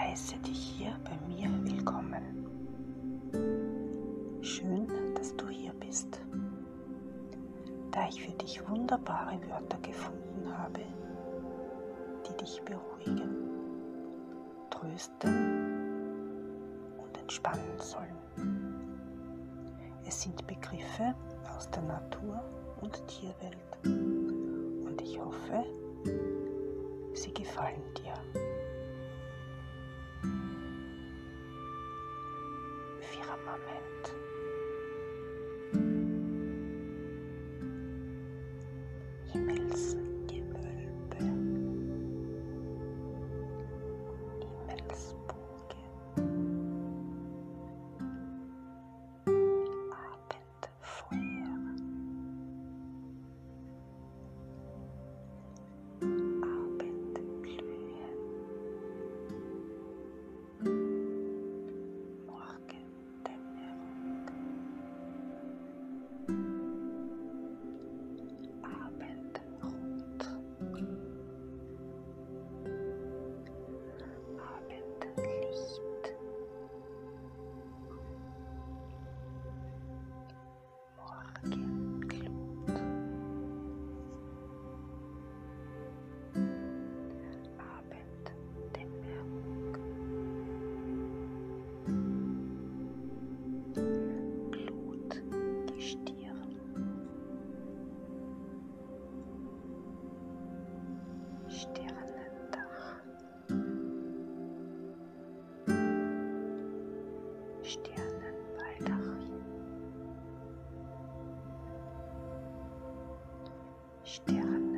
heiße dich hier bei mir willkommen. Schön, dass du hier bist. Da ich für dich wunderbare Wörter gefunden habe, die dich beruhigen, trösten und entspannen sollen. Es sind Begriffe aus der Natur- und Tierwelt und ich hoffe, sie gefallen dir. Firmament. Sternendach. Sternenbaldachin. Sternenmantel.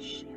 Shit.